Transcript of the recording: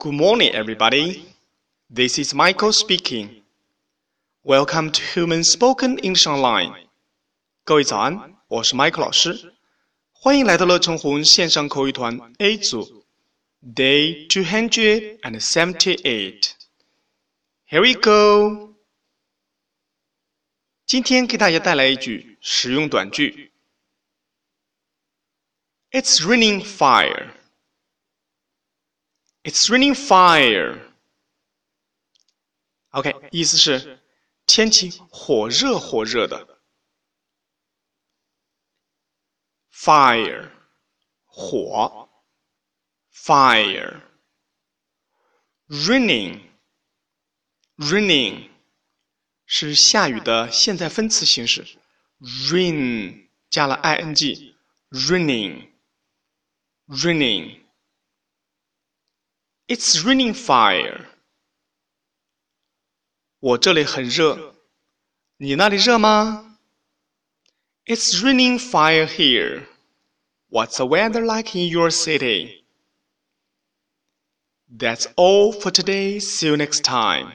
Good morning, everybody. This is Michael speaking. Welcome to Human Spoken English Online. 各位早安，我是 Michael 老师，欢迎来到乐成红线上口语团 A 组，Day two hundred and seventy-eight. Here we go. 今天给大家带来一句实用短句。It's raining fire. It's raining fire. OK，意思是天气火热火热的。Fire，火。Fire。Raining，raining 是下雨的现在分词形式。Rain 加了 ing。 Raining，raining。It's raining fire. 我这里很热，你那里热吗？It's raining fire here. What's the weather like in your city? That's all for today. See you next time.